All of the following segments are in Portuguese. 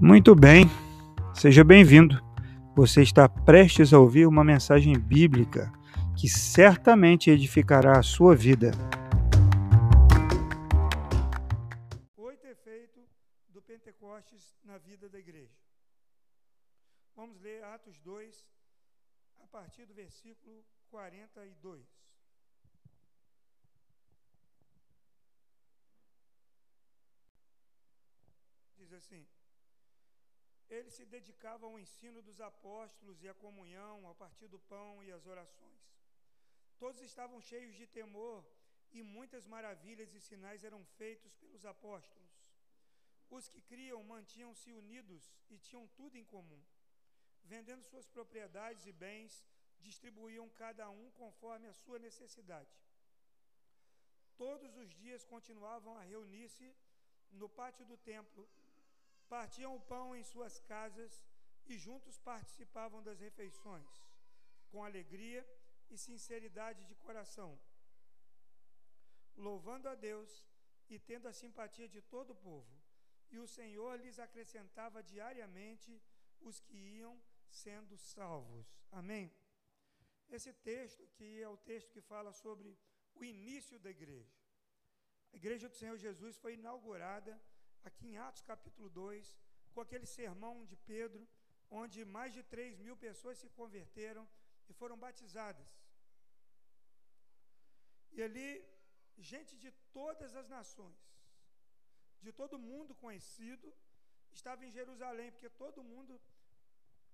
Muito bem, seja bem-vindo. Você está prestes a ouvir uma mensagem bíblica que certamente edificará a sua vida. Oito efeitos do Pentecostes na vida da igreja. Vamos ler Atos 2, a partir do versículo 42. Diz assim: Ele se dedicava ao ensino dos apóstolos e à comunhão, ao partir do pão e às orações. Todos estavam cheios de temor e muitas maravilhas e sinais eram feitos pelos apóstolos. Os que criam mantinham-se unidos e tinham tudo em comum. Vendendo suas propriedades e bens, distribuíam cada um conforme a sua necessidade. Todos os dias continuavam a reunir-se no pátio do templo partiam o pão em suas casas e juntos participavam das refeições, com alegria e sinceridade de coração, louvando a Deus e tendo a simpatia de todo o povo. E o Senhor lhes acrescentava diariamente os que iam sendo salvos. Amém? Esse texto aqui é o texto que fala sobre o início da igreja. A igreja do Senhor Jesus foi inaugurada aqui em Atos capítulo 2, com aquele sermão de Pedro, onde mais de 3 mil pessoas se converteram e foram batizadas. E ali, gente de todas as nações, de todo mundo conhecido, estava em Jerusalém, porque todo mundo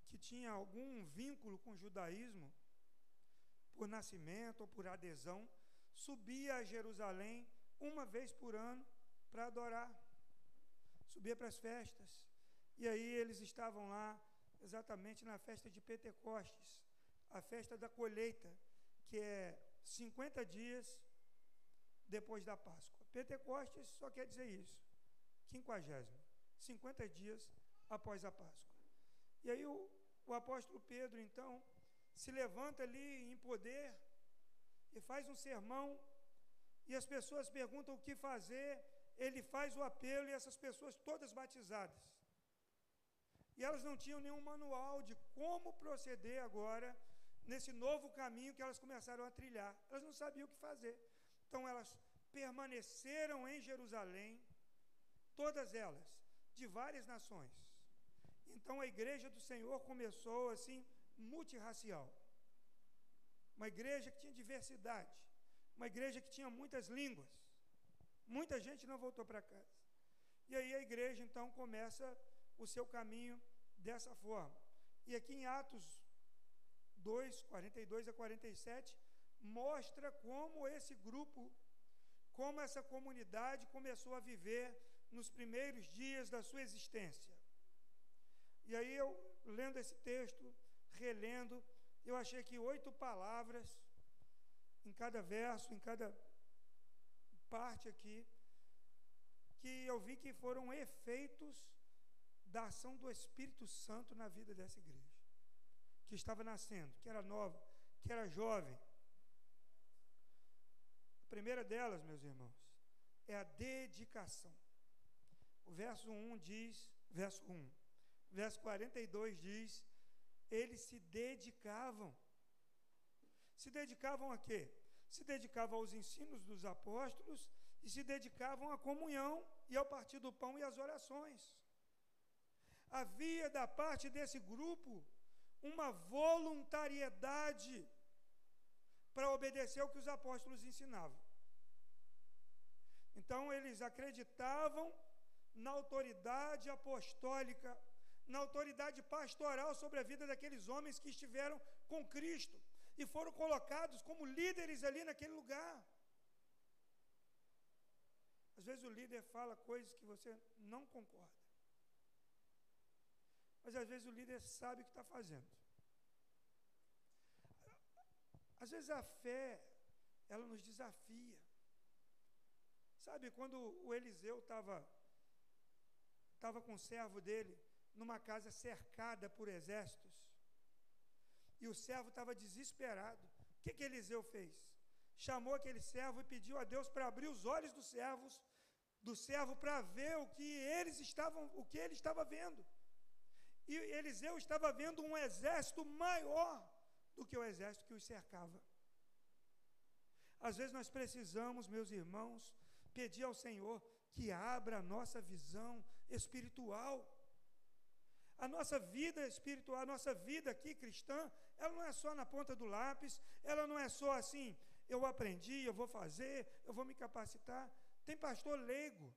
que tinha algum vínculo com o judaísmo, por nascimento ou por adesão, subia a Jerusalém uma vez por ano para adorar subia para as festas. E aí eles estavam lá, exatamente na festa de Pentecostes, a festa da colheita, que é 50 dias depois da Páscoa. Pentecostes só quer dizer isso, quinquagésimo, 50 dias após a Páscoa. E aí o, o apóstolo Pedro, então, se levanta ali em poder e faz um sermão, e as pessoas perguntam o que fazer, ele faz o apelo e essas pessoas todas batizadas. E elas não tinham nenhum manual de como proceder agora nesse novo caminho que elas começaram a trilhar. Elas não sabiam o que fazer. Então elas permaneceram em Jerusalém, todas elas, de várias nações. Então a igreja do Senhor começou assim, multirracial. Uma igreja que tinha diversidade, uma igreja que tinha muitas línguas Muita gente não voltou para casa. E aí a igreja então começa o seu caminho dessa forma. E aqui em Atos 2, 42 a 47, mostra como esse grupo, como essa comunidade começou a viver nos primeiros dias da sua existência. E aí eu, lendo esse texto, relendo, eu achei que oito palavras em cada verso, em cada parte aqui que eu vi que foram efeitos da ação do Espírito Santo na vida dessa igreja, que estava nascendo, que era nova, que era jovem. A primeira delas, meus irmãos, é a dedicação. O verso 1 diz, verso 1, verso 42 diz: eles se dedicavam. Se dedicavam a quê? Se dedicavam aos ensinos dos apóstolos e se dedicavam à comunhão e ao partir do pão e às orações. Havia da parte desse grupo uma voluntariedade para obedecer ao que os apóstolos ensinavam. Então eles acreditavam na autoridade apostólica, na autoridade pastoral sobre a vida daqueles homens que estiveram com Cristo e foram colocados como líderes ali naquele lugar. Às vezes o líder fala coisas que você não concorda. Mas às vezes o líder sabe o que está fazendo. Às vezes a fé, ela nos desafia. Sabe, quando o Eliseu estava estava com o servo dele numa casa cercada por exércitos, e o servo estava desesperado. O que, que Eliseu fez? Chamou aquele servo e pediu a Deus para abrir os olhos dos servos, do servo para ver o que eles estavam, o que ele estava vendo. E Eliseu estava vendo um exército maior do que o exército que os cercava. Às vezes nós precisamos, meus irmãos, pedir ao Senhor que abra a nossa visão espiritual. A nossa vida espiritual, a nossa vida aqui cristã, ela não é só na ponta do lápis, ela não é só assim, eu aprendi, eu vou fazer, eu vou me capacitar. Tem pastor leigo,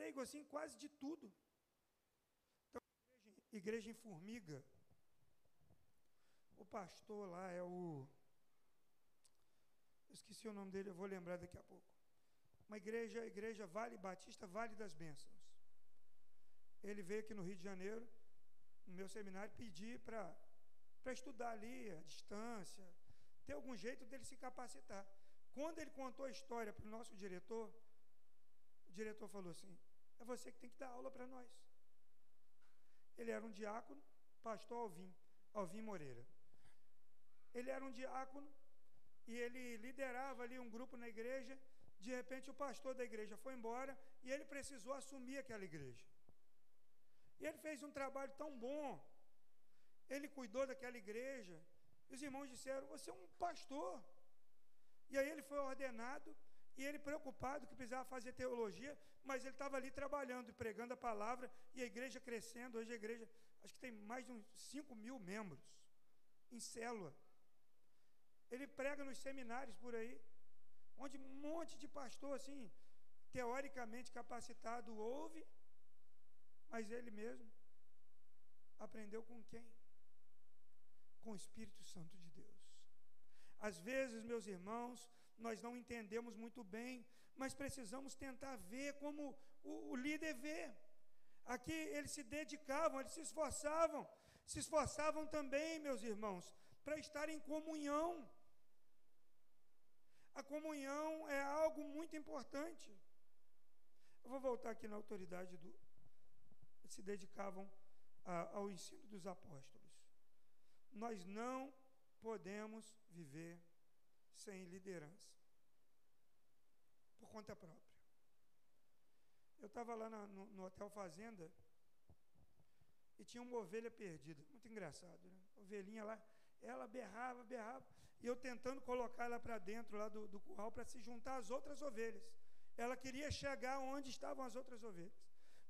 leigo assim quase de tudo. Então, igreja, igreja em formiga, o pastor lá é o. Eu esqueci o nome dele, eu vou lembrar daqui a pouco. Uma igreja, igreja Vale Batista, Vale das Bênçãos. Ele veio aqui no Rio de Janeiro, no meu seminário, pedir para estudar ali, a distância, ter algum jeito dele se capacitar. Quando ele contou a história para o nosso diretor, o diretor falou assim: é você que tem que dar aula para nós. Ele era um diácono, pastor Alvim, Alvim Moreira. Ele era um diácono e ele liderava ali um grupo na igreja. De repente, o pastor da igreja foi embora e ele precisou assumir aquela igreja. E ele fez um trabalho tão bom. Ele cuidou daquela igreja. E os irmãos disseram: Você é um pastor. E aí ele foi ordenado. E ele preocupado que precisava fazer teologia, mas ele estava ali trabalhando pregando a palavra, e a igreja crescendo. Hoje a igreja, acho que tem mais de uns 5 mil membros em célula. Ele prega nos seminários por aí, onde um monte de pastor, assim, teoricamente capacitado, ouve, mas ele mesmo aprendeu com quem? Com o Espírito Santo de Deus. Às vezes, meus irmãos, nós não entendemos muito bem, mas precisamos tentar ver como o, o líder vê. Aqui eles se dedicavam, eles se esforçavam, se esforçavam também, meus irmãos, para estar em comunhão. A comunhão é algo muito importante. Eu vou voltar aqui na autoridade do. Se dedicavam a, ao ensino dos apóstolos. Nós não podemos viver sem liderança, por conta própria. Eu estava lá na, no, no, Hotel Fazenda e tinha uma ovelha perdida, muito engraçado, né? Ovelhinha lá, ela berrava, berrava, e eu tentando colocar ela para dentro lá do, do curral para se juntar às outras ovelhas. Ela queria chegar onde estavam as outras ovelhas,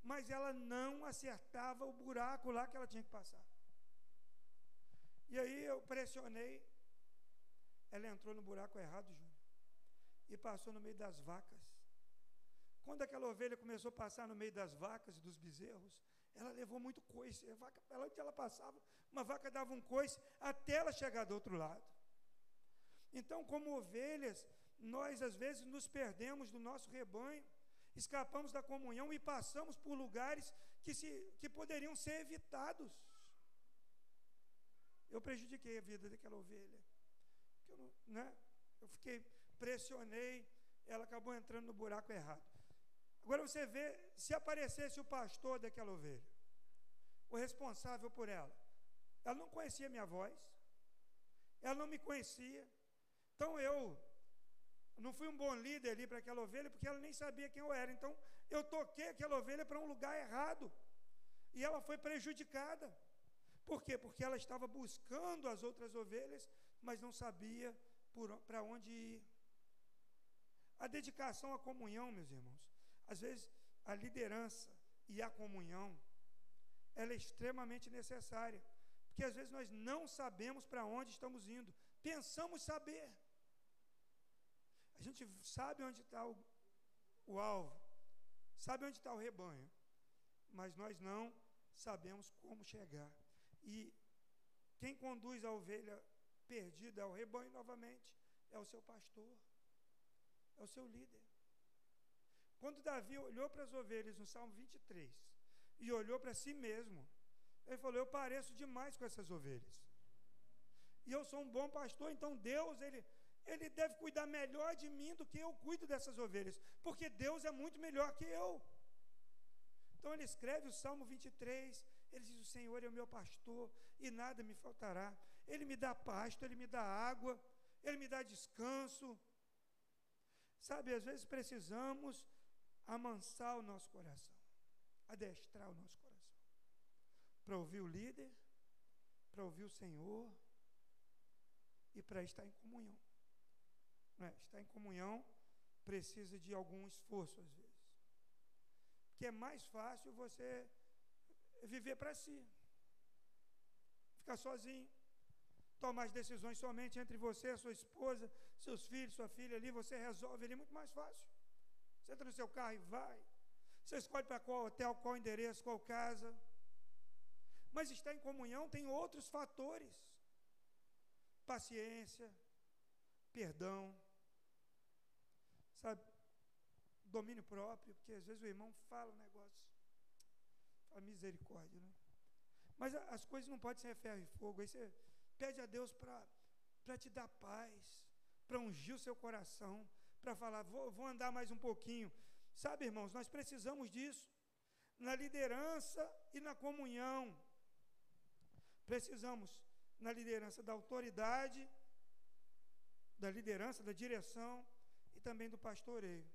mas ela não acertava o buraco lá que ela tinha que passar. E aí eu pressionei, ela entrou no buraco errado, Júnior, e passou no meio das vacas. Quando aquela ovelha começou a passar no meio das vacas e dos bezerros, ela levou muito coice. A vaca, ela, onde ela passava, uma vaca dava um coice até ela chegar do outro lado. Então, como ovelhas, nós às vezes nos perdemos do nosso rebanho, escapamos da comunhão e passamos por lugares que, se, que poderiam ser evitados. Eu prejudiquei a vida daquela ovelha. Eu, não, né? eu fiquei, pressionei, ela acabou entrando no buraco errado. Agora você vê, se aparecesse o pastor daquela ovelha, o responsável por ela, ela não conhecia minha voz, ela não me conhecia, então eu não fui um bom líder ali para aquela ovelha, porque ela nem sabia quem eu era. Então eu toquei aquela ovelha para um lugar errado. E ela foi prejudicada. Por quê? Porque ela estava buscando as outras ovelhas, mas não sabia para onde ir. A dedicação à comunhão, meus irmãos. Às vezes, a liderança e a comunhão, ela é extremamente necessária. Porque às vezes nós não sabemos para onde estamos indo. Pensamos saber. A gente sabe onde está o, o alvo, sabe onde está o rebanho, mas nós não sabemos como chegar. E quem conduz a ovelha perdida ao rebanho novamente é o seu pastor, é o seu líder. Quando Davi olhou para as ovelhas no Salmo 23 e olhou para si mesmo, ele falou: Eu pareço demais com essas ovelhas. E eu sou um bom pastor, então Deus, ele, ele deve cuidar melhor de mim do que eu cuido dessas ovelhas, porque Deus é muito melhor que eu. Então ele escreve o Salmo 23, ele diz: O Senhor é o meu pastor e nada me faltará. Ele me dá pasto, ele me dá água, ele me dá descanso. Sabe, às vezes precisamos amansar o nosso coração, adestrar o nosso coração. para ouvir o líder, para ouvir o Senhor e para estar em comunhão. É? Estar em comunhão precisa de algum esforço, às vezes. Porque é mais fácil você viver para si, ficar sozinho, tomar as decisões somente entre você, sua esposa, seus filhos, sua filha ali, você resolve ali muito mais fácil. Você entra no seu carro e vai. Você escolhe para qual hotel, qual endereço, qual casa. Mas estar em comunhão tem outros fatores: paciência, perdão, sabe, domínio próprio, porque às vezes o irmão fala um negócio, fala misericórdia, né? Mas as coisas não podem ser ferro e fogo. Aí você pede a Deus para te dar paz, para ungir o seu coração, para falar, vou, vou andar mais um pouquinho. Sabe, irmãos, nós precisamos disso na liderança e na comunhão. Precisamos na liderança da autoridade, da liderança, da direção e também do pastoreio.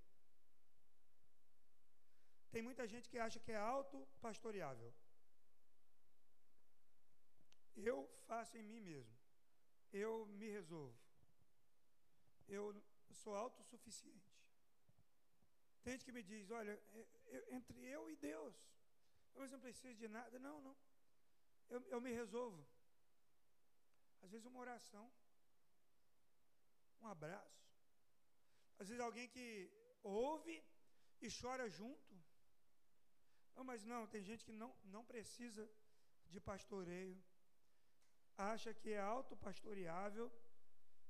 Tem muita gente que acha que é auto-pastoreável. Eu faço em mim mesmo. Eu me resolvo. Eu sou autossuficiente. Tem gente que me diz: olha, é, entre eu e Deus, eu não preciso de nada. Não, não. Eu, eu me resolvo. Às vezes, uma oração, um abraço. Às vezes, alguém que ouve e chora junto. Não, mas não, tem gente que não, não precisa de pastoreio, acha que é autopastoreável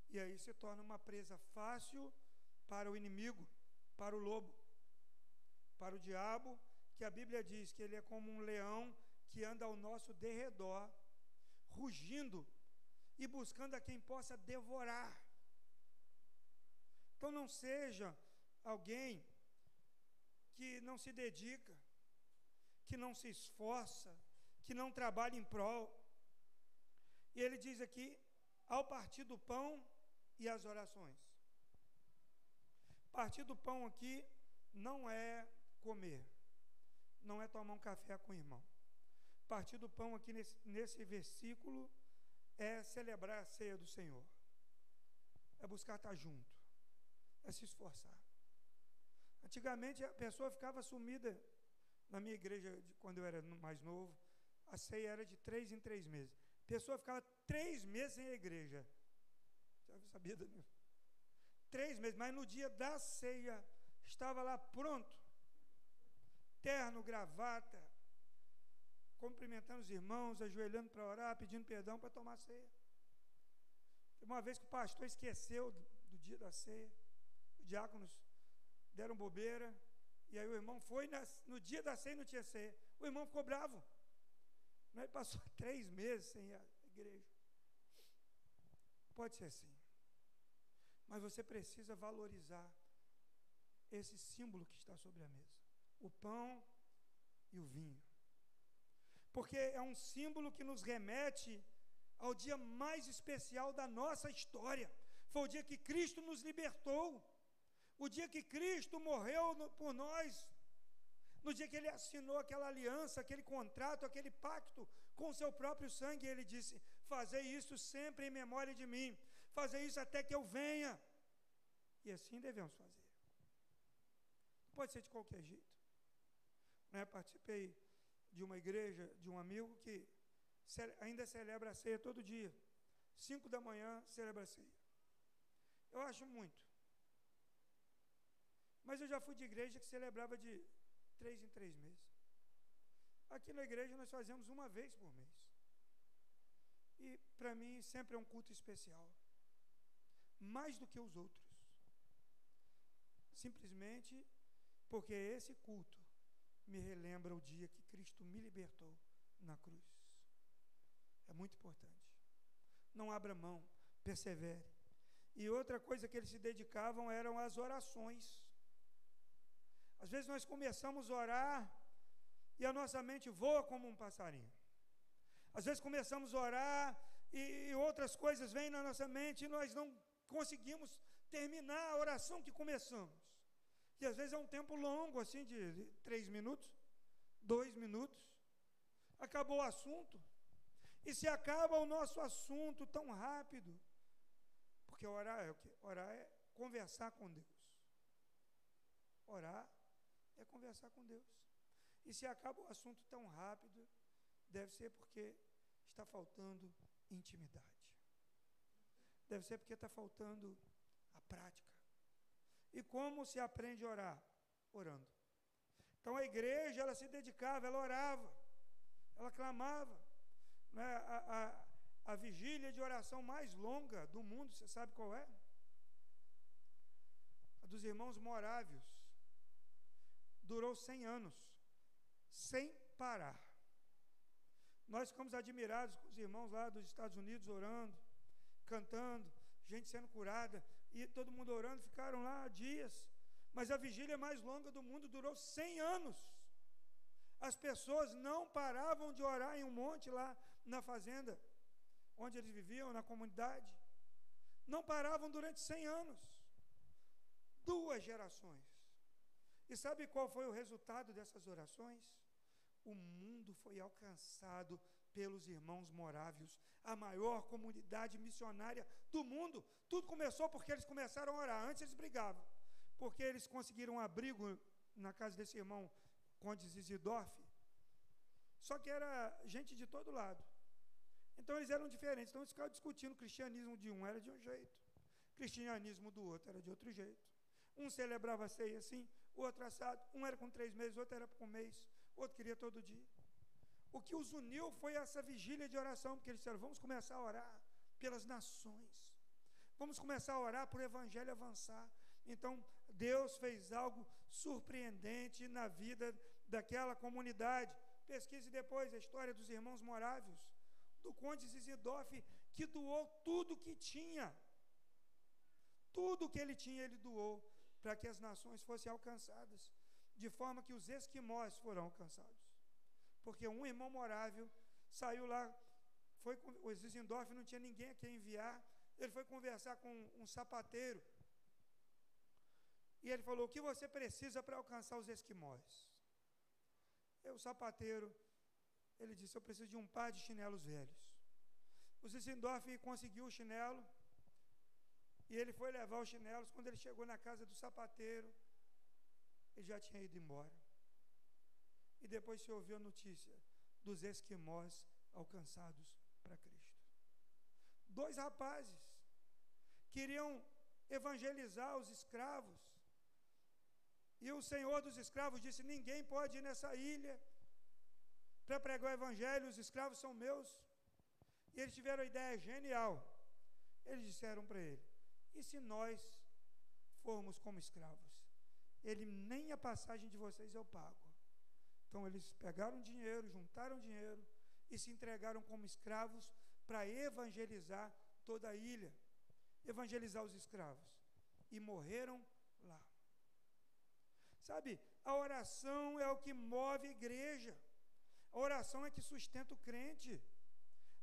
e aí se torna uma presa fácil para o inimigo, para o lobo para o diabo, que a Bíblia diz que ele é como um leão que anda ao nosso derredor, rugindo e buscando a quem possa devorar. Então não seja alguém que não se dedica, que não se esforça, que não trabalha em prol. E ele diz aqui: ao partir do pão e as orações. Partir do pão aqui não é comer, não é tomar um café com o irmão. Partir do pão aqui nesse, nesse versículo é celebrar a ceia do Senhor, é buscar estar junto, é se esforçar. Antigamente a pessoa ficava sumida na minha igreja, quando eu era mais novo, a ceia era de três em três meses. A pessoa ficava três meses em igreja. Já sabia, Danilo? Três meses, mas no dia da ceia estava lá pronto terno, gravata, cumprimentando os irmãos, ajoelhando para orar, pedindo perdão para tomar ceia. Uma vez que o pastor esqueceu do, do dia da ceia, diáconos deram bobeira, e aí o irmão foi na, no dia da ceia não tinha ceia. O irmão ficou bravo. Ele passou três meses sem a igreja. Pode ser assim. Mas você precisa valorizar esse símbolo que está sobre a mesa o pão e o vinho. Porque é um símbolo que nos remete ao dia mais especial da nossa história. Foi o dia que Cristo nos libertou, o dia que Cristo morreu no, por nós, no dia que ele assinou aquela aliança, aquele contrato, aquele pacto com o seu próprio sangue, ele disse: Fazei isso sempre em memória de mim, fazer isso até que eu venha. E assim devemos fazer. Pode ser de qualquer jeito. Né? Participei de uma igreja de um amigo que ainda celebra a ceia todo dia. Cinco da manhã celebra a ceia. Eu acho muito. Mas eu já fui de igreja que celebrava de três em três meses. Aqui na igreja nós fazemos uma vez por mês. E para mim sempre é um culto especial. Mais do que os outros. Simplesmente porque esse culto me relembra o dia que Cristo me libertou na cruz. É muito importante. Não abra mão, persevere. E outra coisa que eles se dedicavam eram as orações. Às vezes nós começamos a orar e a nossa mente voa como um passarinho. Às vezes começamos a orar e outras coisas vêm na nossa mente e nós não conseguimos terminar a oração que começamos. E às vezes é um tempo longo, assim, de três minutos, dois minutos. Acabou o assunto. E se acaba o nosso assunto tão rápido, porque orar é o quê? Orar é conversar com Deus. Orar é conversar com Deus. E se acaba o assunto tão rápido, deve ser porque está faltando intimidade. Deve ser porque está faltando a prática. E como se aprende a orar? Orando. Então a igreja, ela se dedicava, ela orava, ela clamava. Né? A, a, a vigília de oração mais longa do mundo, você sabe qual é? A dos irmãos morávios. Durou 100 anos, sem parar. Nós ficamos admirados com os irmãos lá dos Estados Unidos orando, cantando, gente sendo curada, e todo mundo orando, ficaram lá dias. Mas a vigília mais longa do mundo durou 100 anos. As pessoas não paravam de orar em um monte lá na fazenda, onde eles viviam, na comunidade. Não paravam durante 100 anos. Duas gerações. E sabe qual foi o resultado dessas orações? o mundo foi alcançado pelos irmãos morávios, a maior comunidade missionária do mundo. Tudo começou porque eles começaram a orar. Antes eles brigavam, porque eles conseguiram um abrigo na casa desse irmão Conde Zizidorf. Só que era gente de todo lado. Então eles eram diferentes. Então eles ficavam discutindo o cristianismo de um era de um jeito, o cristianismo do outro era de outro jeito. Um celebrava a ceia assim, outro assado. Um era com três meses, outro era com um mês outro queria todo dia. O que os uniu foi essa vigília de oração, porque eles disseram: vamos começar a orar pelas nações, vamos começar a orar para o evangelho avançar. Então, Deus fez algo surpreendente na vida daquela comunidade. Pesquise depois a história dos irmãos morávios, do conde Zizidorf, que doou tudo que tinha. Tudo que ele tinha, ele doou para que as nações fossem alcançadas de forma que os esquimós foram alcançados. Porque um irmão morável saiu lá, foi o Zizendorf não tinha ninguém a quem enviar, ele foi conversar com um sapateiro. E ele falou: O que você precisa para alcançar os esquimós? E o sapateiro, ele disse: Eu preciso de um par de chinelos velhos. O Zizendorf conseguiu o chinelo, e ele foi levar os chinelos. Quando ele chegou na casa do sapateiro, ele já tinha ido embora. E depois se ouviu a notícia dos esquimós alcançados para Cristo. Dois rapazes queriam evangelizar os escravos. E o senhor dos escravos disse: Ninguém pode ir nessa ilha para pregar o evangelho, os escravos são meus. E eles tiveram a ideia genial. Eles disseram para ele: E se nós formos como escravos? ele nem a passagem de vocês eu pago. Então eles pegaram dinheiro, juntaram dinheiro e se entregaram como escravos para evangelizar toda a ilha, evangelizar os escravos. E morreram lá. Sabe, a oração é o que move a igreja. A oração é que sustenta o crente.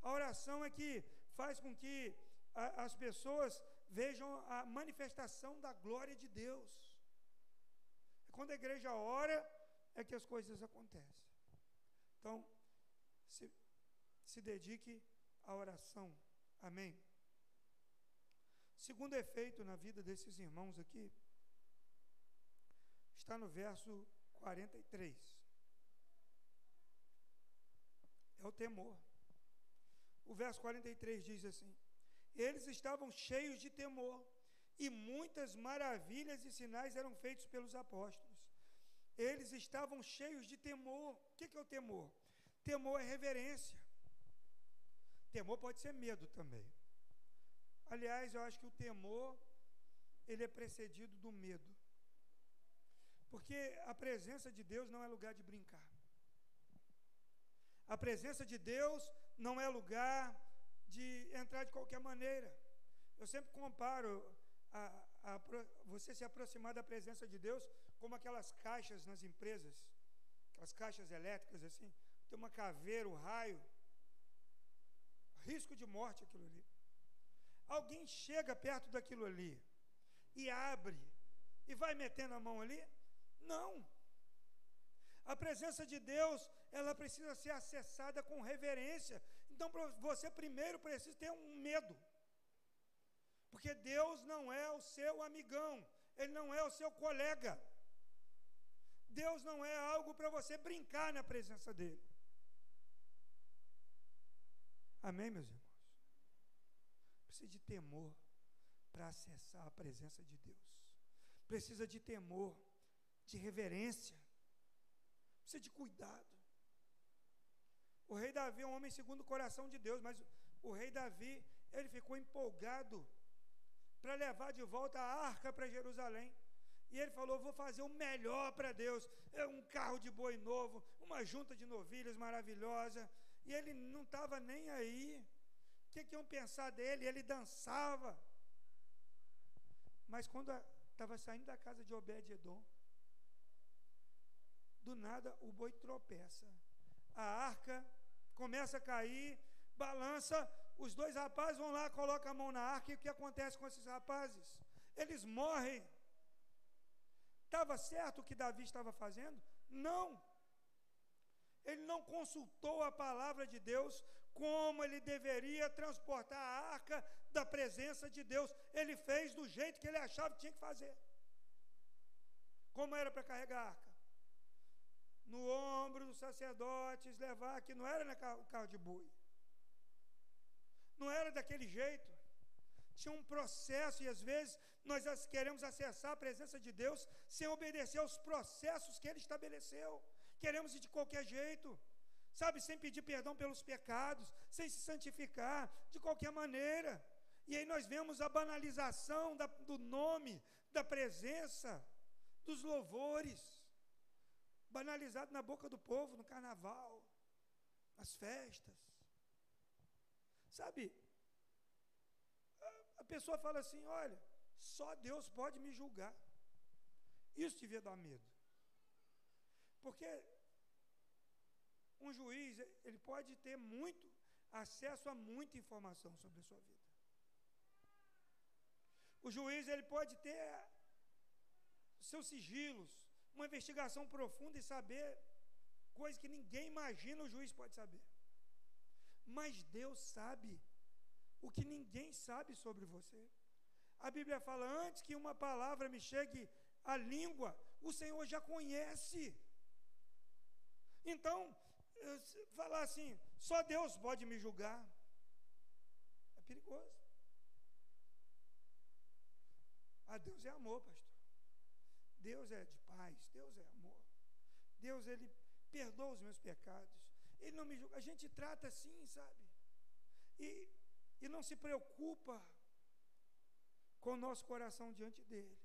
A oração é que faz com que a, as pessoas vejam a manifestação da glória de Deus. Quando a igreja ora, é que as coisas acontecem. Então, se, se dedique à oração. Amém. Segundo efeito na vida desses irmãos aqui, está no verso 43. É o temor. O verso 43 diz assim: Eles estavam cheios de temor e muitas maravilhas e sinais eram feitos pelos apóstolos. Eles estavam cheios de temor. O que é o temor? Temor é reverência. Temor pode ser medo também. Aliás, eu acho que o temor ele é precedido do medo. Porque a presença de Deus não é lugar de brincar. A presença de Deus não é lugar de entrar de qualquer maneira. Eu sempre comparo a, a, você se aproximar da presença de Deus como aquelas caixas nas empresas, aquelas caixas elétricas assim, tem uma caveira, um raio, risco de morte aquilo ali. Alguém chega perto daquilo ali e abre e vai metendo a mão ali? Não. A presença de Deus, ela precisa ser acessada com reverência. Então, você primeiro precisa ter um medo. Porque Deus não é o seu amigão, Ele não é o seu colega. Deus não é algo para você brincar na presença dEle. Amém, meus irmãos? Precisa de temor para acessar a presença de Deus. Precisa de temor, de reverência. Precisa de cuidado. O rei Davi é um homem segundo o coração de Deus, mas o rei Davi, ele ficou empolgado para levar de volta a arca para Jerusalém. E ele falou: Vou fazer o melhor para Deus. É um carro de boi novo, uma junta de novilhas maravilhosa. E ele não estava nem aí. O que, que iam pensar dele? Ele dançava. Mas quando estava saindo da casa de Obed-Edom, do nada o boi tropeça. A arca começa a cair, balança, os dois rapazes vão lá, colocam a mão na arca, e o que acontece com esses rapazes? Eles morrem. Estava certo o que Davi estava fazendo? Não. Ele não consultou a palavra de Deus como ele deveria transportar a arca da presença de Deus. Ele fez do jeito que ele achava que tinha que fazer. Como era para carregar a arca? No ombro dos sacerdotes, levar, que não era no carro de boi. Não era daquele jeito. Tinha um processo, e às vezes nós queremos acessar a presença de Deus sem obedecer aos processos que Ele estabeleceu. Queremos ir de qualquer jeito, sabe, sem pedir perdão pelos pecados, sem se santificar, de qualquer maneira. E aí nós vemos a banalização da, do nome, da presença, dos louvores, banalizado na boca do povo, no carnaval, nas festas. Sabe, a pessoa fala assim: olha, só Deus pode me julgar. Isso devia dar medo. Porque um juiz, ele pode ter muito acesso a muita informação sobre a sua vida. O juiz, ele pode ter seus sigilos, uma investigação profunda e saber coisas que ninguém imagina o juiz pode saber. Mas Deus sabe o que ninguém sabe sobre você. A Bíblia fala: antes que uma palavra me chegue à língua, o Senhor já conhece. Então, falar assim, só Deus pode me julgar, é perigoso. Ah, Deus é amor, pastor. Deus é de paz, Deus é amor. Deus, Ele perdoa os meus pecados. Ele não me julga. A gente trata assim, sabe? E, e não se preocupa com o nosso coração diante dele.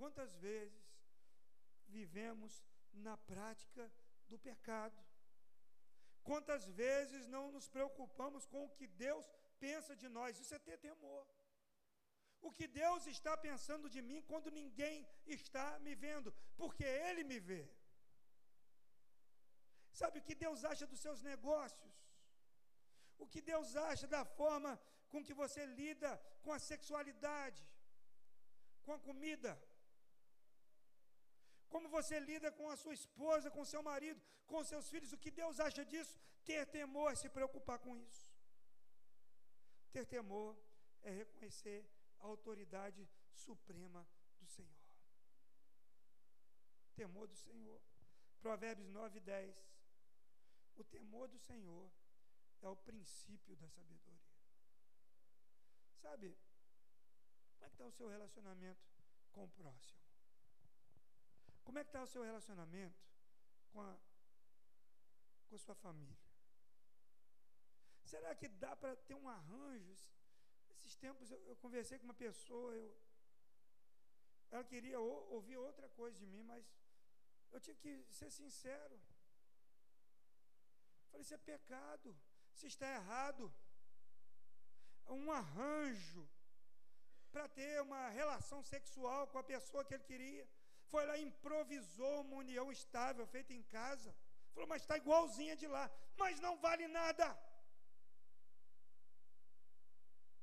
Quantas vezes vivemos na prática do pecado? Quantas vezes não nos preocupamos com o que Deus pensa de nós? Isso é ter temor. O que Deus está pensando de mim quando ninguém está me vendo, porque Ele me vê. Sabe o que Deus acha dos seus negócios? O que Deus acha da forma com que você lida com a sexualidade, com a comida? Como você lida com a sua esposa, com seu marido, com seus filhos? O que Deus acha disso? Ter temor é se preocupar com isso. Ter temor é reconhecer a autoridade suprema do Senhor. Temor do Senhor. Provérbios 9, 10. O temor do Senhor é o princípio da sabedoria. Sabe, como é que está o seu relacionamento com o próximo? Como é que está o seu relacionamento com a, com a sua família? Será que dá para ter um arranjo? Esses tempos eu, eu, conversei com uma pessoa, eu, ela queria ou, ouvir outra coisa de mim, mas eu tinha que ser sincero. Falei, isso é pecado, isso está errado. É um arranjo para ter uma relação sexual com a pessoa que ele queria. Foi lá, improvisou uma união estável feita em casa. Falou, mas está igualzinha de lá, mas não vale nada.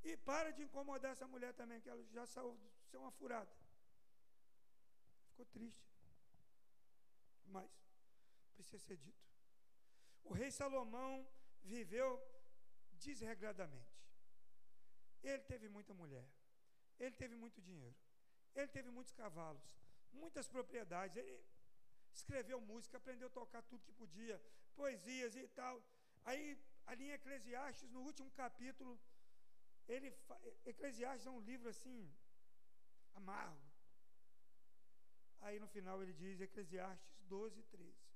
E para de incomodar essa mulher também, que ela já saiu de ser uma furada. Ficou triste. mas precisa ser dito. O rei Salomão viveu desregradamente. Ele teve muita mulher, ele teve muito dinheiro, ele teve muitos cavalos, muitas propriedades. Ele escreveu música, aprendeu a tocar tudo que podia, poesias e tal. Aí, ali em Eclesiastes, no último capítulo, ele Eclesiastes é um livro assim amargo. Aí no final ele diz Eclesiastes 12, 13.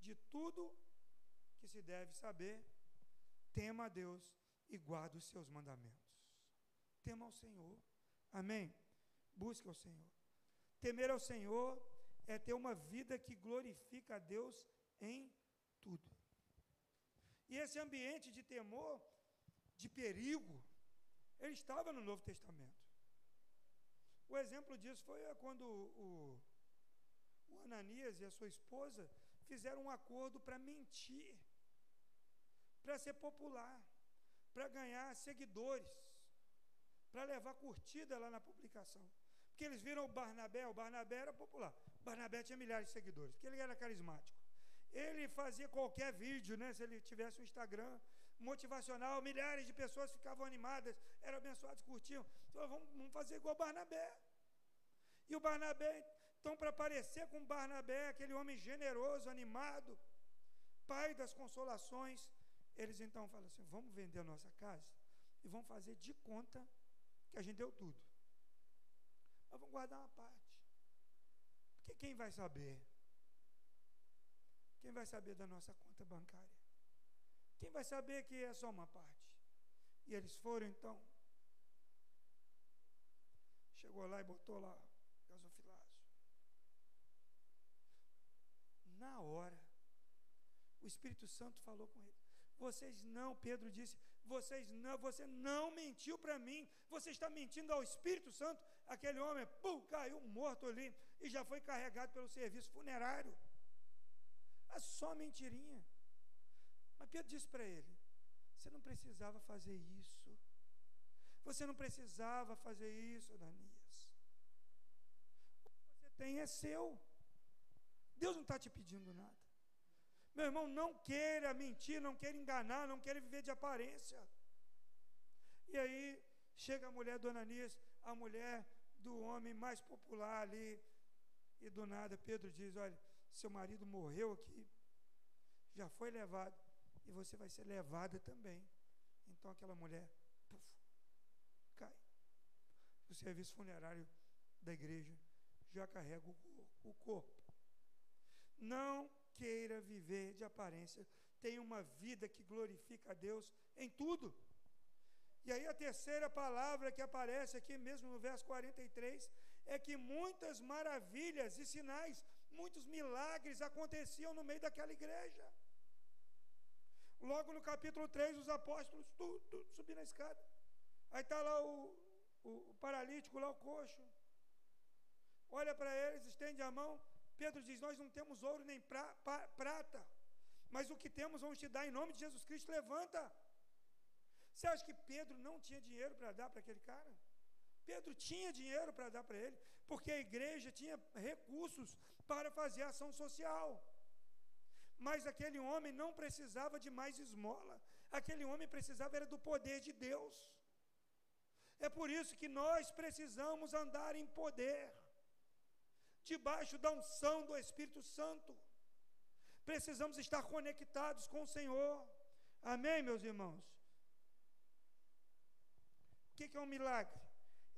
De tudo que se deve saber, tema a Deus e guarda os seus mandamentos. Tema ao Senhor. Amém? Busque ao Senhor. Temer ao Senhor é ter uma vida que glorifica a Deus em tudo. E esse ambiente de temor, de perigo, ele estava no Novo Testamento. O exemplo disso foi quando o, o Ananias e a sua esposa fizeram um acordo para mentir, para ser popular, para ganhar seguidores, para levar curtida lá na publicação. Porque eles viram o Barnabé, o Barnabé era popular. O Barnabé tinha milhares de seguidores, porque ele era carismático. Ele fazia qualquer vídeo, né? Se ele tivesse um Instagram motivacional, milhares de pessoas ficavam animadas, eram abençoadas, curtiam. Então, vamos, vamos fazer igual Barnabé. E o Barnabé, então, para parecer com Barnabé, aquele homem generoso, animado, pai das consolações, eles então falam assim: vamos vender a nossa casa e vamos fazer de conta que a gente deu tudo. Mas vamos guardar uma parte. Porque quem vai saber? Quem vai saber da nossa conta bancária? Quem vai saber que é só uma parte? E eles foram então. Chegou lá e botou lá gasofilaço. Na hora, o Espírito Santo falou com ele. Vocês não, Pedro disse, vocês não, você não mentiu para mim, você está mentindo ao Espírito Santo. Aquele homem, pum, caiu morto ali e já foi carregado pelo serviço funerário. É só mentirinha. Mas Pedro disse para ele: Você não precisava fazer isso. Você não precisava fazer isso, Ananias. O que você tem é seu. Deus não está te pedindo nada. Meu irmão, não queira mentir, não queira enganar, não queira viver de aparência. E aí chega a mulher do Ananias, a mulher do homem mais popular ali, e do nada Pedro diz: Olha, seu marido morreu aqui, já foi levado, e você vai ser levada também. Então aquela mulher, puf, cai. O serviço funerário da igreja já carrega o, o corpo. Não queira viver de aparência, tenha uma vida que glorifica a Deus em tudo. E aí a terceira palavra que aparece aqui mesmo no verso 43 é que muitas maravilhas e sinais muitos milagres aconteciam no meio daquela igreja. Logo no capítulo 3, os apóstolos tudo, tudo subindo a escada. Aí está lá o, o, o, paralítico, lá o coxo. Olha para eles, estende a mão. Pedro diz: Nós não temos ouro nem pra, pra, prata, mas o que temos vamos te dar em nome de Jesus Cristo. Levanta. Você acha que Pedro não tinha dinheiro para dar para aquele cara? Pedro tinha dinheiro para dar para ele, porque a igreja tinha recursos para fazer ação social. Mas aquele homem não precisava de mais esmola. Aquele homem precisava era do poder de Deus. É por isso que nós precisamos andar em poder, debaixo da unção do Espírito Santo. Precisamos estar conectados com o Senhor. Amém, meus irmãos? O que é um milagre?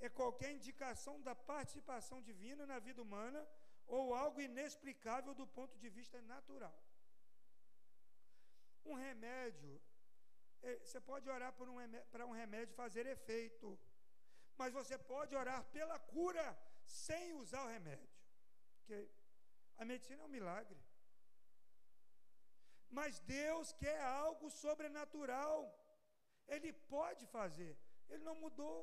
é qualquer indicação da participação divina na vida humana ou algo inexplicável do ponto de vista natural. Um remédio, é, você pode orar por um para um remédio fazer efeito, mas você pode orar pela cura sem usar o remédio. Porque a medicina é um milagre. Mas Deus quer algo sobrenatural. Ele pode fazer. Ele não mudou.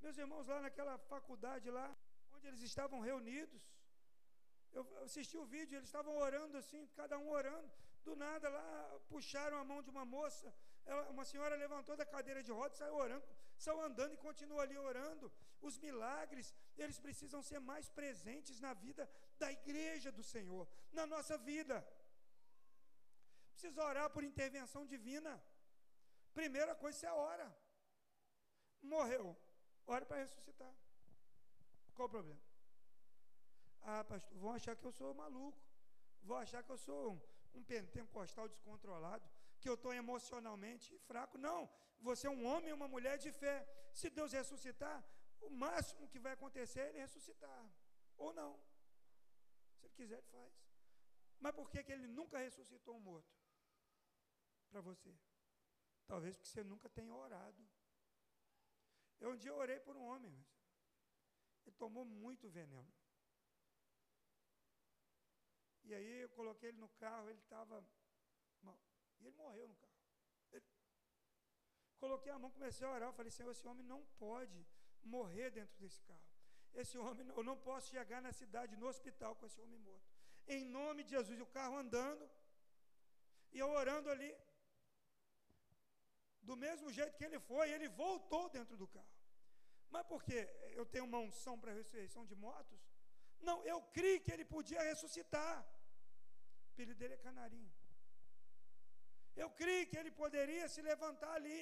Meus irmãos, lá naquela faculdade lá, onde eles estavam reunidos, eu assisti o vídeo, eles estavam orando assim, cada um orando. Do nada lá, puxaram a mão de uma moça, ela, uma senhora levantou da cadeira de rodas saiu orando, saiu andando e continua ali orando. Os milagres, eles precisam ser mais presentes na vida da igreja do Senhor, na nossa vida. Precisa orar por intervenção divina. Primeira coisa, você ora. Morreu, ore para ressuscitar. Qual o problema? Ah, pastor, vão achar que eu sou maluco. Vão achar que eu sou um, um pentecostal descontrolado, que eu estou emocionalmente fraco. Não, você é um homem e uma mulher de fé. Se Deus ressuscitar, o máximo que vai acontecer é ele ressuscitar. Ou não. Se ele quiser, ele faz. Mas por que, que ele nunca ressuscitou um morto? Para você. Talvez porque você nunca tenha orado. Eu um dia orei por um homem, ele tomou muito veneno. E aí eu coloquei ele no carro, ele estava mal. E ele morreu no carro. Ele... Coloquei a mão, comecei a orar, falei, Senhor, esse homem não pode morrer dentro desse carro. Esse homem, eu não posso chegar na cidade, no hospital, com esse homem morto. Em nome de Jesus, o carro andando, e eu orando ali. Do mesmo jeito que ele foi, ele voltou dentro do carro. Mas por quê? Eu tenho uma unção para ressurreição de mortos? Não, eu criei que ele podia ressuscitar. O apelido dele é Canarinho. Eu criei que ele poderia se levantar ali.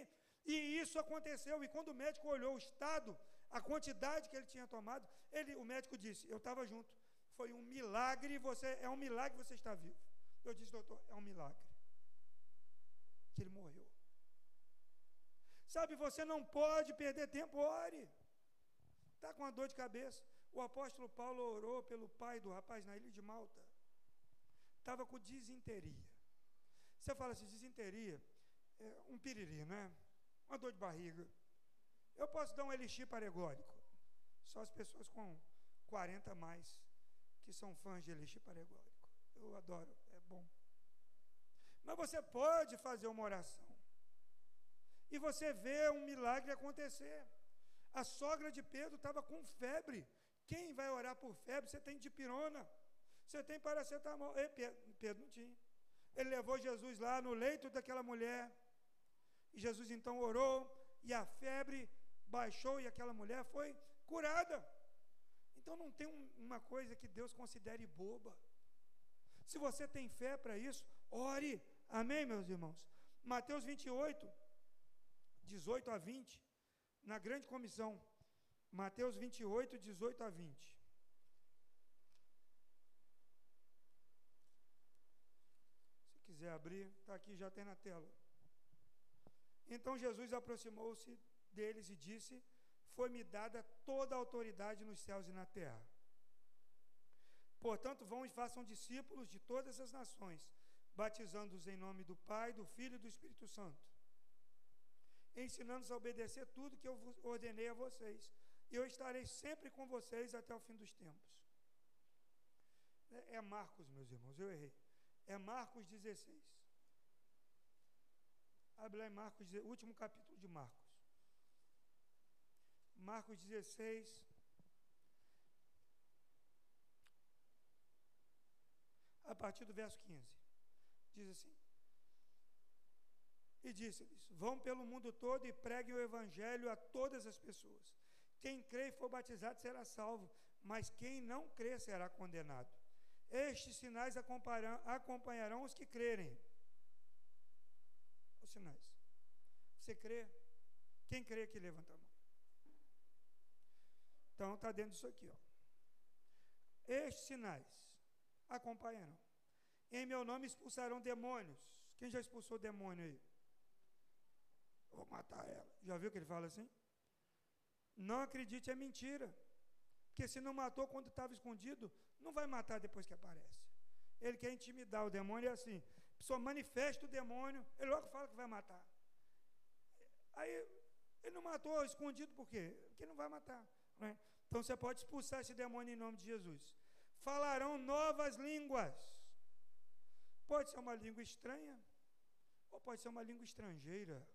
E isso aconteceu. E quando o médico olhou o estado, a quantidade que ele tinha tomado, ele, o médico disse: Eu estava junto. Foi um milagre, você é um milagre você estar vivo. Eu disse, doutor, é um milagre. Que ele morreu. Sabe, você não pode perder tempo, ore. Está com uma dor de cabeça. O apóstolo Paulo orou pelo pai do rapaz na ilha de Malta. Estava com disenteria. Você fala assim, disenteria, é um piriri, né? Uma dor de barriga. Eu posso dar um elixir paregórico. Só as pessoas com 40 a mais que são fãs de elixir paregórico. Eu adoro, é bom. Mas você pode fazer uma oração. E você vê um milagre acontecer. A sogra de Pedro estava com febre. Quem vai orar por febre? Você tem dipirona, você tem paracetamol. E Pedro não tinha. Ele levou Jesus lá no leito daquela mulher. E Jesus então orou, e a febre baixou, e aquela mulher foi curada. Então não tem um, uma coisa que Deus considere boba. Se você tem fé para isso, ore. Amém, meus irmãos? Mateus 28, 18 a 20, na grande comissão. Mateus 28, 18 a 20. Se quiser abrir, está aqui, já tem na tela. Então Jesus aproximou-se deles e disse: Foi-me dada toda a autoridade nos céus e na terra. Portanto, vão e façam discípulos de todas as nações, batizando-os em nome do Pai, do Filho e do Espírito Santo, ensinando-os a obedecer tudo que eu ordenei a vocês e eu estarei sempre com vocês até o fim dos tempos. É, é Marcos, meus irmãos, eu errei. É Marcos 16. Abre lá em Marcos, último capítulo de Marcos. Marcos 16. A partir do verso 15. Diz assim: E disse-lhes: Vão pelo mundo todo e preguem o evangelho a todas as pessoas. Quem crê e for batizado será salvo, mas quem não crê será condenado. Estes sinais acompanharão os que crerem. Os sinais. Você crê? Quem crê que levanta a mão? Então está dentro disso aqui. Ó. Estes sinais acompanharão. Em meu nome expulsarão demônios. Quem já expulsou demônio aí? Vou matar ela. Já viu que ele fala assim? Não acredite, é mentira. Porque se não matou quando estava escondido, não vai matar depois que aparece. Ele quer intimidar o demônio, é assim. A pessoa manifesta o demônio, ele logo fala que vai matar. Aí ele não matou escondido por quê? Porque não vai matar. Né? Então você pode expulsar esse demônio em nome de Jesus. Falarão novas línguas. Pode ser uma língua estranha, ou pode ser uma língua estrangeira.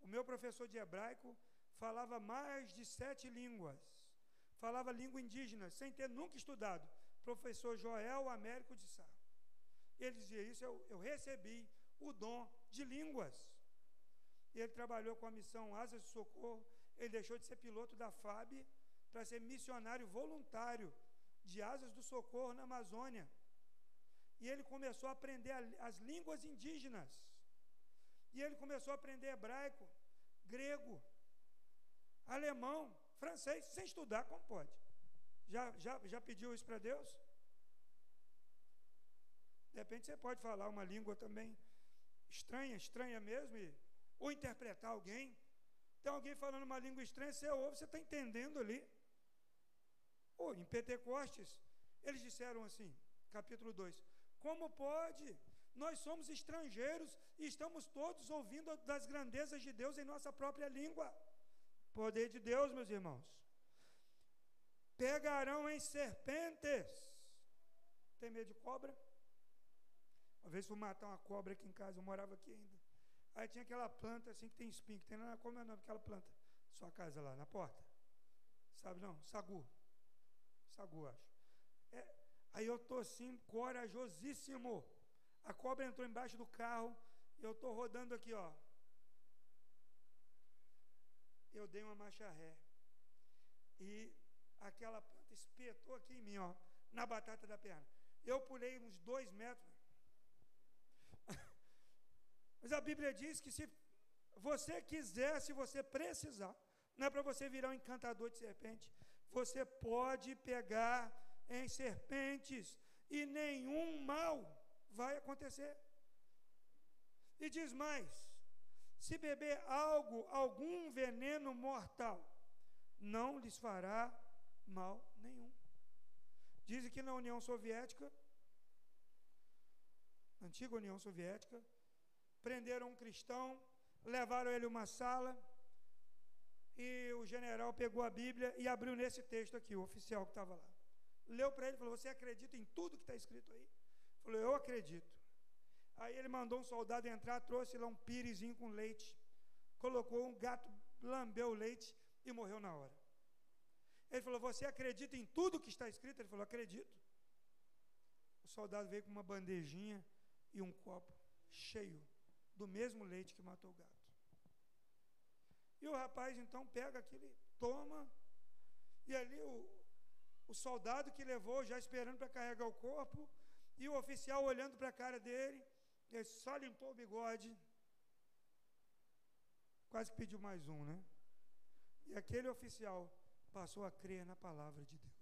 O meu professor de hebraico falava mais de sete línguas, falava língua indígena, sem ter nunca estudado. Professor Joel Américo de Sá. Ele dizia isso, eu, eu recebi o dom de línguas. ele trabalhou com a missão Asas de Socorro, ele deixou de ser piloto da FAB para ser missionário voluntário de Asas do Socorro na Amazônia. E ele começou a aprender as línguas indígenas. E ele começou a aprender hebraico, grego, alemão, francês, sem estudar, como pode? Já, já, já pediu isso para Deus? De repente você pode falar uma língua também estranha, estranha mesmo, e, ou interpretar alguém. Tem alguém falando uma língua estranha, você ouve, você está entendendo ali. Ou em Pentecostes, eles disseram assim, capítulo 2: Como pode? Nós somos estrangeiros e estamos todos ouvindo das grandezas de Deus em nossa própria língua. Poder de Deus, meus irmãos. Pegarão em serpentes. Tem medo de cobra? Uma vez fui matar uma cobra aqui em casa, eu morava aqui ainda. Aí tinha aquela planta assim que tem espinho, que tem lá, como é o nome daquela planta? Sua casa lá, na porta. Sabe não? Sagu. Sagu, acho. É, aí eu estou assim, corajosíssimo. A cobra entrou embaixo do carro e eu estou rodando aqui, ó. Eu dei uma marcha ré. E aquela planta espetou aqui em mim, ó, na batata da perna. Eu pulei uns dois metros. Mas a Bíblia diz que se você quiser, se você precisar, não é para você virar um encantador de serpente, você pode pegar em serpentes e nenhum mal vai acontecer. E diz mais: se beber algo, algum veneno mortal, não lhes fará mal nenhum. Dizem que na União Soviética, antiga União Soviética, prenderam um cristão, levaram ele a uma sala, e o general pegou a Bíblia e abriu nesse texto aqui, o oficial que estava lá. Leu para ele e falou: Você acredita em tudo que está escrito aí? Falou: Eu acredito. Aí ele mandou um soldado entrar, trouxe lá um pirizinho com leite, colocou um gato, lambeu o leite e morreu na hora. Ele falou: Você acredita em tudo que está escrito? Ele falou: Acredito. O soldado veio com uma bandejinha e um copo cheio do mesmo leite que matou o gato. E o rapaz então pega aquele, toma, e ali o, o soldado que levou, já esperando para carregar o corpo, e o oficial olhando para a cara dele, ele só limpou o bigode, quase pediu mais um, né? E aquele oficial passou a crer na palavra de Deus.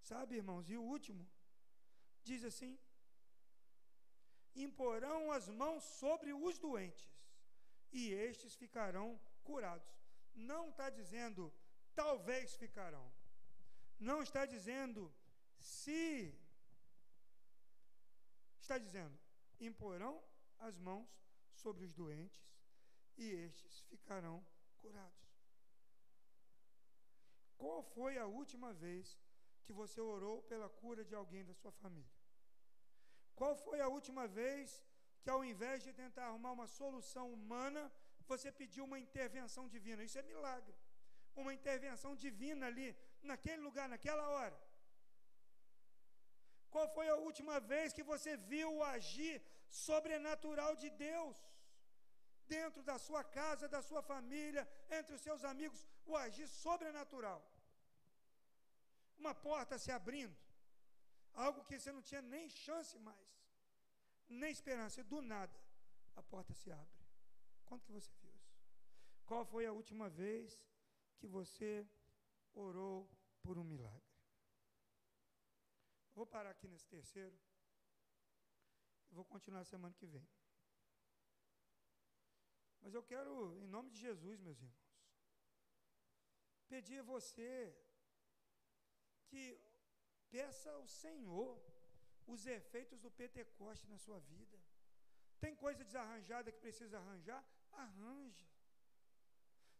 Sabe, irmãos, e o último, diz assim: imporão as mãos sobre os doentes, e estes ficarão curados. Não está dizendo talvez ficarão. Não está dizendo se. Está dizendo imporão as mãos sobre os doentes e estes ficarão curados. Qual foi a última vez que você orou pela cura de alguém da sua família? Qual foi a última vez que, ao invés de tentar arrumar uma solução humana, você pediu uma intervenção divina? Isso é milagre. Uma intervenção divina ali, naquele lugar, naquela hora. Qual foi a última vez que você viu o agir sobrenatural de Deus? Dentro da sua casa, da sua família, entre os seus amigos, o agir sobrenatural. Uma porta se abrindo, algo que você não tinha nem chance mais, nem esperança, do nada a porta se abre. Quando que você viu isso? Qual foi a última vez que você orou por um milagre? Vou parar aqui nesse terceiro. Vou continuar semana que vem. Mas eu quero, em nome de Jesus, meus irmãos, pedir a você que Peça ao Senhor os efeitos do Pentecoste na sua vida. Tem coisa desarranjada que precisa arranjar? Arranja.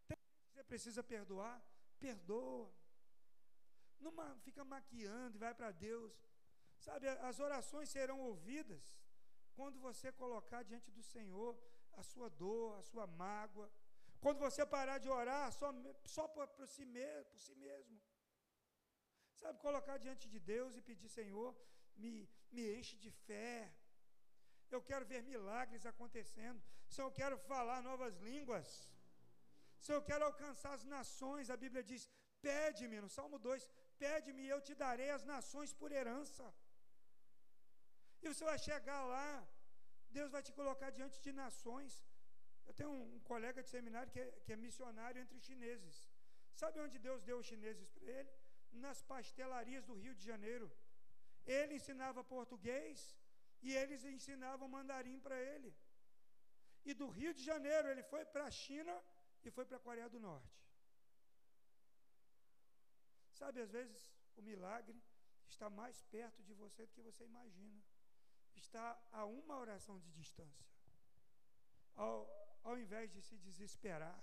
Tem coisa que você precisa perdoar? Perdoa. Não fica maquiando e vai para Deus. Sabe, as orações serão ouvidas quando você colocar diante do Senhor a sua dor, a sua mágoa. Quando você parar de orar só, só por, por, si, por si mesmo. Sabe, colocar diante de Deus e pedir, Senhor, me, me enche de fé, eu quero ver milagres acontecendo, se eu quero falar novas línguas, se eu quero alcançar as nações, a Bíblia diz: pede-me, no Salmo 2, pede-me e eu te darei as nações por herança. E você vai chegar lá, Deus vai te colocar diante de nações. Eu tenho um, colega de seminário que é, que é missionário entre os chineses. Sabe onde Deus deu os chineses para ele? Nas pastelarias do Rio de Janeiro. Ele ensinava português e eles ensinavam mandarim para ele. E do Rio de Janeiro ele foi para a China e foi para a Coreia do Norte. Sabe, às vezes o milagre está mais perto de você do que você imagina. Está a uma oração de distância. Ao, ao invés de se desesperar,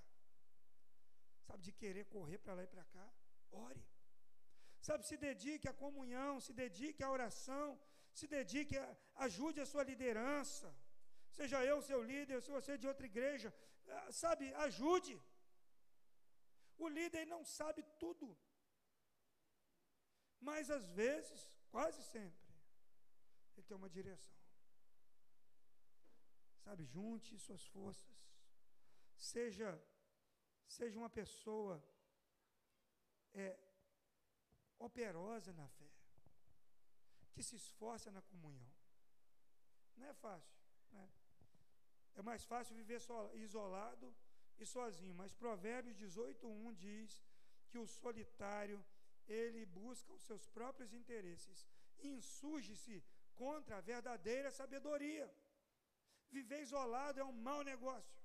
sabe, de querer correr para lá e para cá, ore. Sabe, se dedique à comunhão, se dedique à oração, se dedique, a, ajude a sua liderança. Seja eu seu líder, se você é de outra igreja, ah, sabe, ajude. O líder não sabe tudo. Mas às vezes, quase sempre, ele tem uma direção. Sabe, junte suas forças. Seja seja uma pessoa é, operosa na fé, que se esforça na comunhão. Não é fácil, né? É mais fácil viver só, isolado e sozinho, mas Provérbios 18:1 diz que o solitário ele busca os seus próprios interesses insurge-se contra a verdadeira sabedoria. Viver isolado é um mau negócio.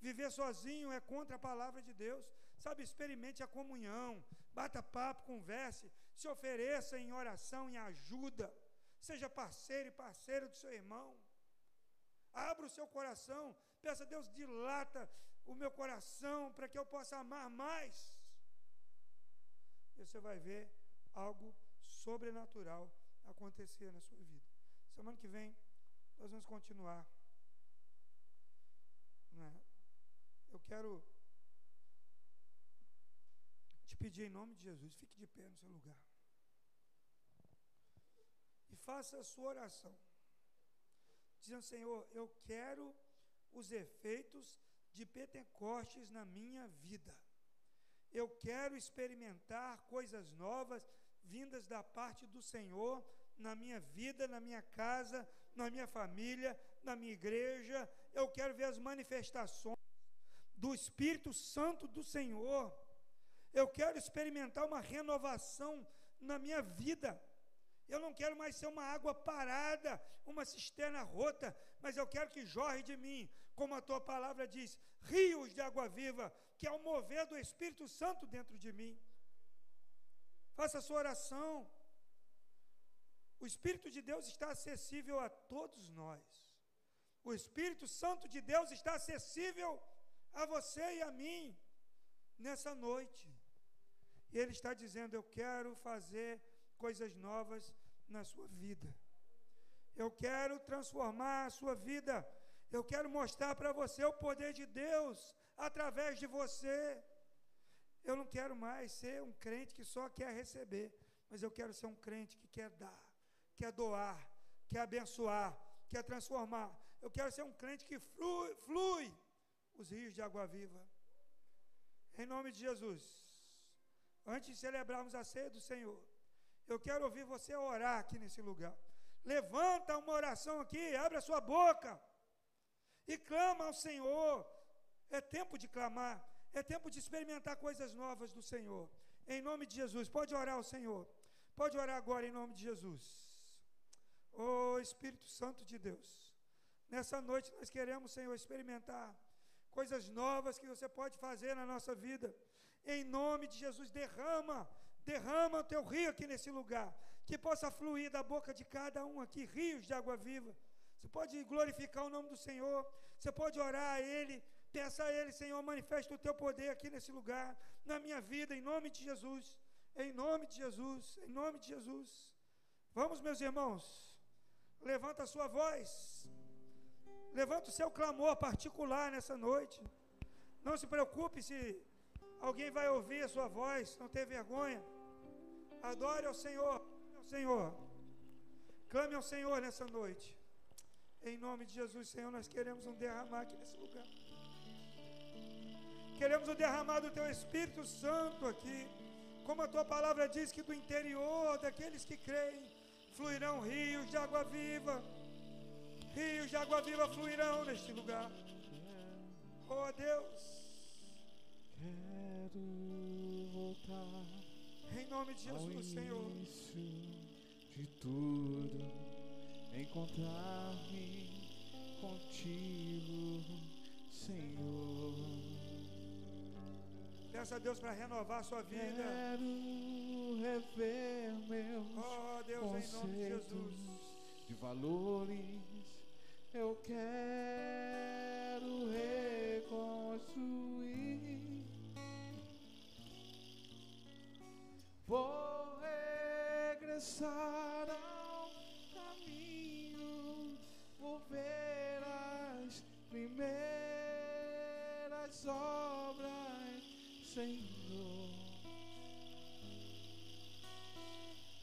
Viver sozinho é contra a palavra de Deus. Sabe, experimente a comunhão, bata papo, converse, se ofereça em oração, em ajuda. Seja parceiro e parceiro do seu irmão. Abra o seu coração, peça a Deus dilata o meu coração para que eu possa amar mais. E você vai ver algo sobrenatural acontecer na sua vida. Semana que vem nós vamos continuar. Né? Eu quero te pedir em nome de Jesus, fique de pé no seu lugar. E faça a sua oração. Dizendo, Senhor, eu quero os efeitos de Pentecostes na minha vida. Eu quero experimentar coisas novas vindas da parte do Senhor na minha vida, na minha casa, na minha família, na minha igreja. Eu quero ver as manifestações do Espírito Santo do Senhor. Eu quero experimentar uma renovação na minha vida. Eu não quero mais ser uma água parada, uma cisterna rota, mas eu quero que jorre de mim, como a tua palavra diz, rios de água viva, que é o mover do Espírito Santo dentro de mim. Faça a sua oração. O Espírito de Deus está acessível a todos nós. O Espírito Santo de Deus está acessível a você e a mim nessa noite. E Ele está dizendo: Eu quero fazer coisas novas na sua vida. Eu quero transformar a sua vida. Eu quero mostrar para você o poder de Deus através de você. Eu não quero mais ser um crente que só quer receber, mas eu quero ser um crente que quer dar, quer doar, quer abençoar, quer transformar. Eu quero ser um crente que flui, flui os rios de água viva. Em nome de Jesus. Antes de celebrarmos a ceia do Senhor, eu quero ouvir você orar aqui nesse lugar. Levanta uma oração aqui, abre a sua boca e clama ao Senhor. É tempo de clamar, é tempo de experimentar coisas novas do Senhor. Em nome de Jesus, pode orar ao Senhor. Pode orar agora em nome de Jesus. Oh Espírito Santo de Deus, nessa noite nós queremos, Senhor, experimentar coisas novas que você pode fazer na nossa vida. Em nome de Jesus, derrama, derrama o teu rio aqui nesse lugar, que possa fluir da boca de cada um aqui rios de água viva. Você pode glorificar o nome do Senhor, você pode orar a Ele, peça a Ele, Senhor, manifesta o teu poder aqui nesse lugar, na minha vida, em nome de Jesus, em nome de Jesus, em nome de Jesus. Vamos, meus irmãos, levanta a sua voz, levanta o seu clamor particular nessa noite. Não se preocupe se Alguém vai ouvir a sua voz, não tenha vergonha. Adore ao Senhor, ao Senhor. Clame ao Senhor nessa noite. Em nome de Jesus, Senhor, nós queremos um derramar aqui nesse lugar. Queremos o derramar do Teu Espírito Santo aqui. Como a Tua palavra diz que do interior daqueles que creem fluirão rios de água viva. Rios de água viva fluirão neste lugar. Oh Deus. Quero voltar. Em nome de Jesus, Senhor. De tudo, encontrar-me contigo, Senhor. Peça a Deus para renovar a sua vida. Quero rever meus oh, Deus, em nome de Jesus. De valores, eu quero reconstruir. Vou regressar ao caminho, vou ver as primeiras obras, Senhor.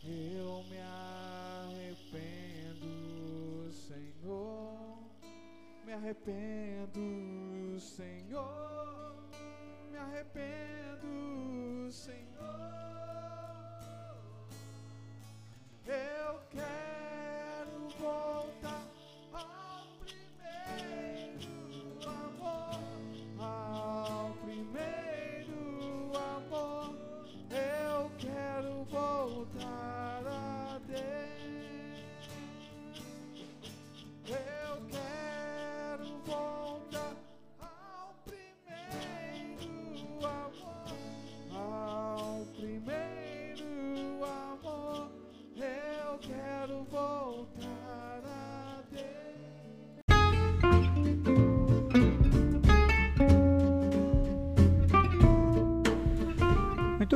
Eu me arrependo, Senhor. Me arrependo, Senhor. Me arrependo, Senhor.